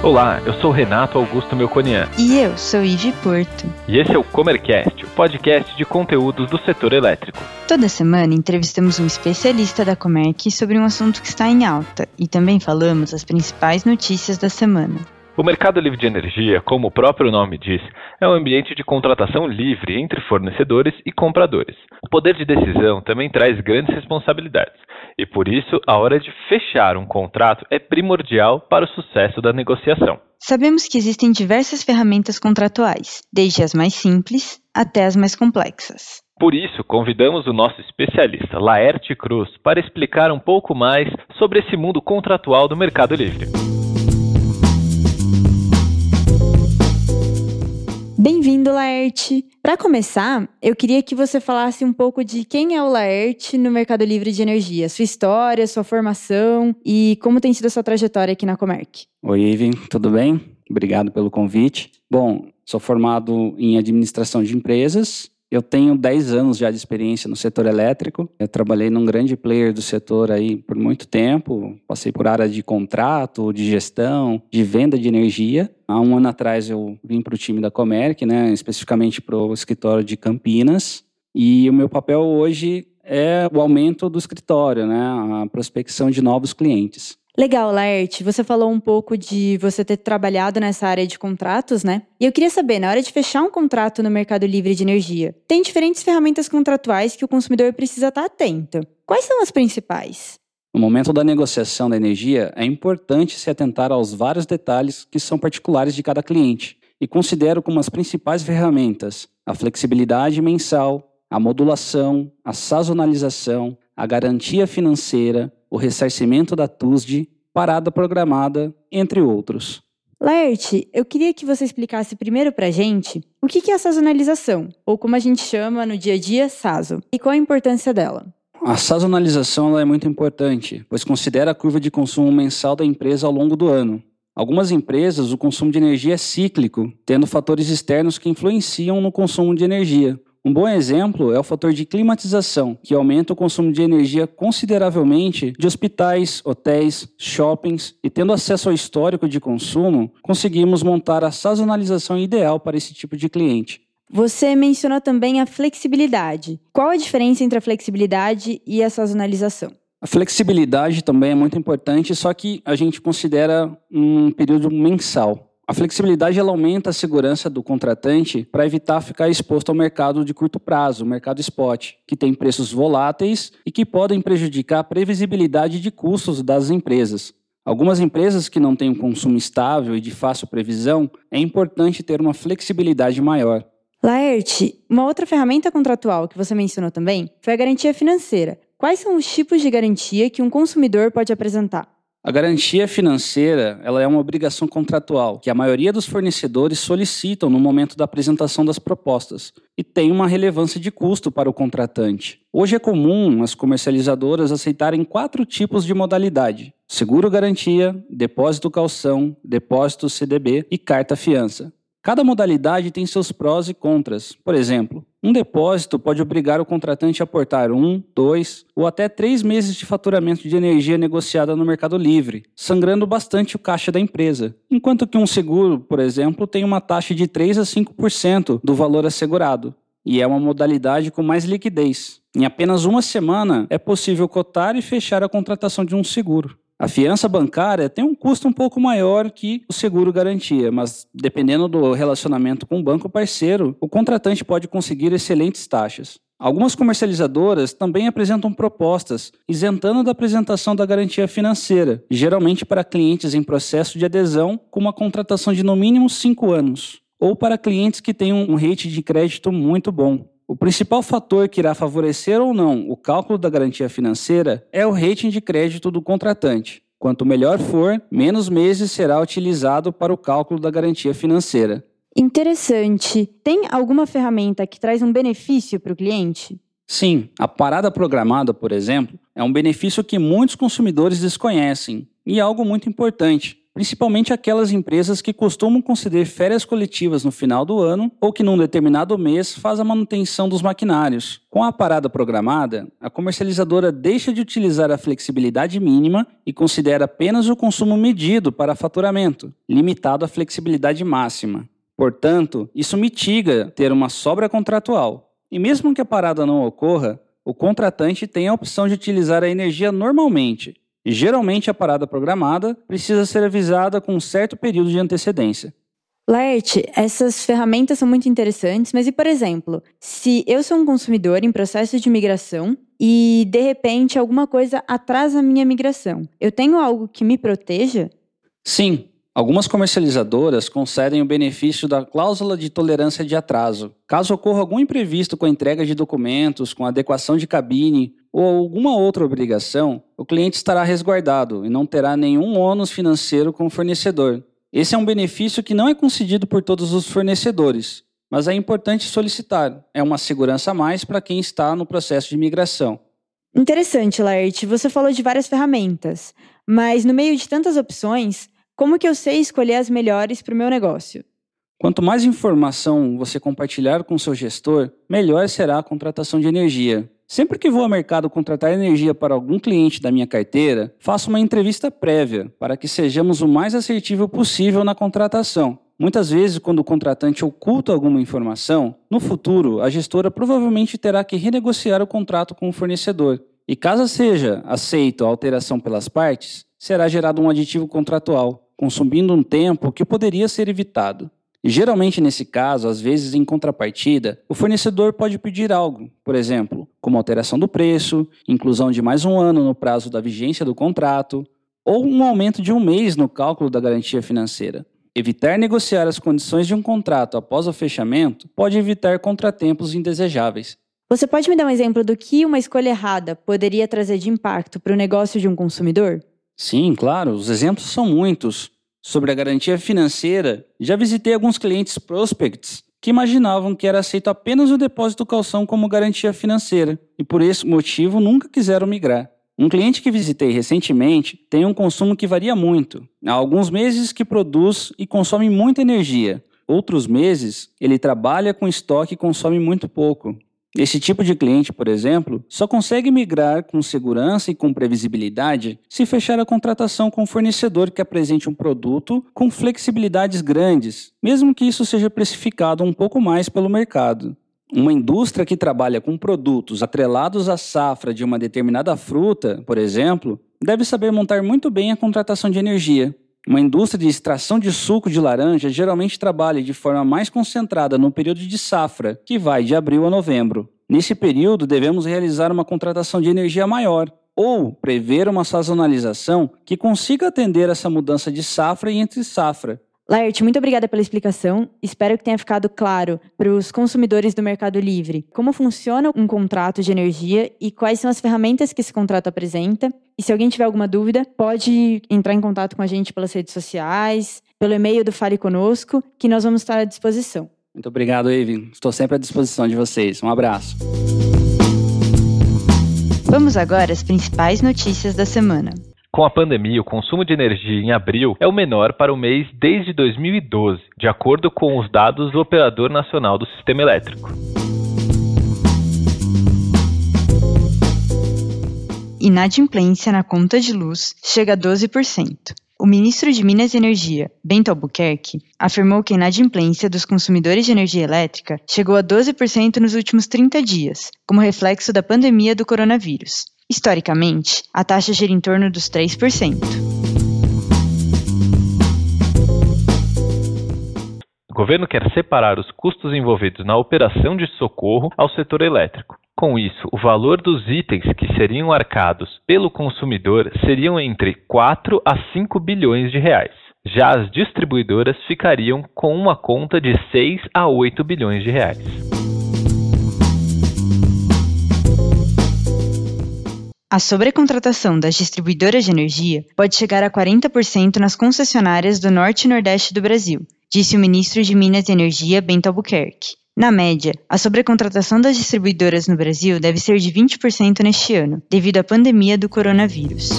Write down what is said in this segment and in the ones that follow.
Olá, eu sou Renato Augusto Melconian. E eu sou Ive Porto. E esse é o Comercast, o podcast de conteúdos do setor elétrico. Toda semana entrevistamos um especialista da Comerc sobre um assunto que está em alta e também falamos as principais notícias da semana. O mercado livre de energia, como o próprio nome diz, é um ambiente de contratação livre entre fornecedores e compradores. O poder de decisão também traz grandes responsabilidades, e por isso a hora de fechar um contrato é primordial para o sucesso da negociação. Sabemos que existem diversas ferramentas contratuais, desde as mais simples até as mais complexas. Por isso, convidamos o nosso especialista Laerte Cruz para explicar um pouco mais sobre esse mundo contratual do mercado livre. Bem-vindo, Laerte! Para começar, eu queria que você falasse um pouco de quem é o Laerte no mercado livre de energia, sua história, sua formação e como tem sido a sua trajetória aqui na Comerc. Oi, Ivan, tudo bem? Obrigado pelo convite. Bom, sou formado em administração de empresas, eu tenho 10 anos já de experiência no setor elétrico. Eu trabalhei num grande player do setor aí por muito tempo. Passei por área de contrato, de gestão, de venda de energia. Há um ano atrás eu vim para o time da Comerc, né, especificamente para o escritório de Campinas. E o meu papel hoje é o aumento do escritório, né, a prospecção de novos clientes. Legal, Laerte. Você falou um pouco de você ter trabalhado nessa área de contratos, né? E eu queria saber, na hora de fechar um contrato no Mercado Livre de Energia, tem diferentes ferramentas contratuais que o consumidor precisa estar atento. Quais são as principais? No momento da negociação da energia, é importante se atentar aos vários detalhes que são particulares de cada cliente e considero como as principais ferramentas a flexibilidade mensal, a modulação, a sazonalização, a garantia financeira, o ressarcimento da TUSD, parada programada, entre outros. Laerte, eu queria que você explicasse primeiro para a gente o que é a sazonalização, ou como a gente chama no dia a dia, SASO, e qual a importância dela. A sazonalização é muito importante, pois considera a curva de consumo mensal da empresa ao longo do ano. Algumas empresas, o consumo de energia é cíclico, tendo fatores externos que influenciam no consumo de energia, um bom exemplo é o fator de climatização, que aumenta o consumo de energia consideravelmente de hospitais, hotéis, shoppings, e tendo acesso ao histórico de consumo, conseguimos montar a sazonalização ideal para esse tipo de cliente. Você mencionou também a flexibilidade. Qual a diferença entre a flexibilidade e a sazonalização? A flexibilidade também é muito importante, só que a gente considera um período mensal. A flexibilidade ela aumenta a segurança do contratante para evitar ficar exposto ao mercado de curto prazo, o mercado spot, que tem preços voláteis e que podem prejudicar a previsibilidade de custos das empresas. Algumas empresas que não têm um consumo estável e de fácil previsão, é importante ter uma flexibilidade maior. Laerte, uma outra ferramenta contratual que você mencionou também foi a garantia financeira. Quais são os tipos de garantia que um consumidor pode apresentar? A garantia financeira ela é uma obrigação contratual que a maioria dos fornecedores solicitam no momento da apresentação das propostas e tem uma relevância de custo para o contratante. Hoje é comum as comercializadoras aceitarem quatro tipos de modalidade: seguro-garantia, depósito calção, depósito CDB e carta-fiança. Cada modalidade tem seus prós e contras. Por exemplo, um depósito pode obrigar o contratante a aportar um, dois ou até três meses de faturamento de energia negociada no Mercado Livre, sangrando bastante o caixa da empresa. Enquanto que um seguro, por exemplo, tem uma taxa de 3 a 5% do valor assegurado. E é uma modalidade com mais liquidez. Em apenas uma semana é possível cotar e fechar a contratação de um seguro. A fiança bancária tem um custo um pouco maior que o seguro garantia, mas dependendo do relacionamento com o banco parceiro, o contratante pode conseguir excelentes taxas. Algumas comercializadoras também apresentam propostas isentando da apresentação da garantia financeira, geralmente para clientes em processo de adesão com uma contratação de no mínimo 5 anos, ou para clientes que têm um rate de crédito muito bom. O principal fator que irá favorecer ou não o cálculo da garantia financeira é o rating de crédito do contratante. Quanto melhor for, menos meses será utilizado para o cálculo da garantia financeira. Interessante. Tem alguma ferramenta que traz um benefício para o cliente? Sim, a parada programada, por exemplo, é um benefício que muitos consumidores desconhecem e é algo muito importante principalmente aquelas empresas que costumam conceder férias coletivas no final do ano ou que num determinado mês faz a manutenção dos maquinários. Com a parada programada, a comercializadora deixa de utilizar a flexibilidade mínima e considera apenas o consumo medido para faturamento, limitado à flexibilidade máxima. Portanto, isso mitiga ter uma sobra contratual. E mesmo que a parada não ocorra, o contratante tem a opção de utilizar a energia normalmente. E geralmente a parada programada precisa ser avisada com um certo período de antecedência. Laerte, essas ferramentas são muito interessantes, mas e por exemplo, se eu sou um consumidor em processo de migração e de repente alguma coisa atrasa a minha migração, eu tenho algo que me proteja? Sim, Algumas comercializadoras concedem o benefício da cláusula de tolerância de atraso. Caso ocorra algum imprevisto com a entrega de documentos, com adequação de cabine ou alguma outra obrigação, o cliente estará resguardado e não terá nenhum ônus financeiro com o fornecedor. Esse é um benefício que não é concedido por todos os fornecedores, mas é importante solicitar. É uma segurança a mais para quem está no processo de migração. Interessante, Laerte. Você falou de várias ferramentas, mas no meio de tantas opções, como que eu sei escolher as melhores para o meu negócio? Quanto mais informação você compartilhar com seu gestor, melhor será a contratação de energia. Sempre que vou ao mercado contratar energia para algum cliente da minha carteira, faço uma entrevista prévia para que sejamos o mais assertivo possível na contratação. Muitas vezes, quando o contratante oculta alguma informação, no futuro a gestora provavelmente terá que renegociar o contrato com o fornecedor. E caso seja aceito a alteração pelas partes, será gerado um aditivo contratual, consumindo um tempo que poderia ser evitado. E geralmente, nesse caso, às vezes em contrapartida, o fornecedor pode pedir algo, por exemplo, como alteração do preço, inclusão de mais um ano no prazo da vigência do contrato, ou um aumento de um mês no cálculo da garantia financeira. Evitar negociar as condições de um contrato após o fechamento pode evitar contratempos indesejáveis. Você pode me dar um exemplo do que uma escolha errada poderia trazer de impacto para o negócio de um consumidor? Sim, claro, os exemplos são muitos. Sobre a garantia financeira, já visitei alguns clientes prospects que imaginavam que era aceito apenas o depósito calção como garantia financeira e por esse motivo nunca quiseram migrar. Um cliente que visitei recentemente tem um consumo que varia muito. Há alguns meses que produz e consome muita energia. Outros meses, ele trabalha com estoque e consome muito pouco. Esse tipo de cliente, por exemplo, só consegue migrar com segurança e com previsibilidade se fechar a contratação com um fornecedor que apresente um produto com flexibilidades grandes, mesmo que isso seja precificado um pouco mais pelo mercado. Uma indústria que trabalha com produtos atrelados à safra de uma determinada fruta, por exemplo, deve saber montar muito bem a contratação de energia, uma indústria de extração de suco de laranja geralmente trabalha de forma mais concentrada no período de safra, que vai de abril a novembro. Nesse período, devemos realizar uma contratação de energia maior, ou prever uma sazonalização que consiga atender essa mudança de safra e entre safra, Laert, muito obrigada pela explicação. Espero que tenha ficado claro para os consumidores do Mercado Livre como funciona um contrato de energia e quais são as ferramentas que esse contrato apresenta. E se alguém tiver alguma dúvida, pode entrar em contato com a gente pelas redes sociais, pelo e-mail do Fale Conosco, que nós vamos estar à disposição. Muito obrigado, Eve. Estou sempre à disposição de vocês. Um abraço. Vamos agora às principais notícias da semana. Com a pandemia, o consumo de energia em abril é o menor para o mês desde 2012, de acordo com os dados do Operador Nacional do Sistema Elétrico. Inadimplência na conta de luz chega a 12%. O ministro de Minas e Energia, Bento Albuquerque, afirmou que a inadimplência dos consumidores de energia elétrica chegou a 12% nos últimos 30 dias, como reflexo da pandemia do coronavírus. Historicamente, a taxa gira em torno dos 3%. O governo quer separar os custos envolvidos na operação de socorro ao setor elétrico. Com isso, o valor dos itens que seriam arcados pelo consumidor seriam entre 4 a 5 bilhões de reais. Já as distribuidoras ficariam com uma conta de 6 a 8 bilhões de reais. A sobrecontratação das distribuidoras de energia pode chegar a 40% nas concessionárias do norte e nordeste do Brasil, disse o ministro de Minas e Energia, Bento Albuquerque. Na média, a sobrecontratação das distribuidoras no Brasil deve ser de 20% neste ano, devido à pandemia do coronavírus.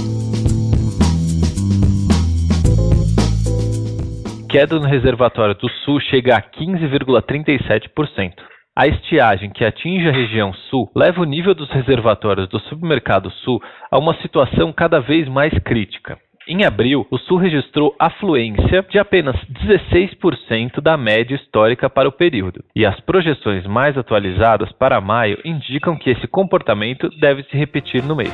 queda no reservatório do Sul chega a 15,37%. A estiagem que atinge a região sul leva o nível dos reservatórios do submercado sul a uma situação cada vez mais crítica. Em abril, o Sul registrou afluência de apenas 16% da média histórica para o período, e as projeções mais atualizadas para maio indicam que esse comportamento deve se repetir no mês.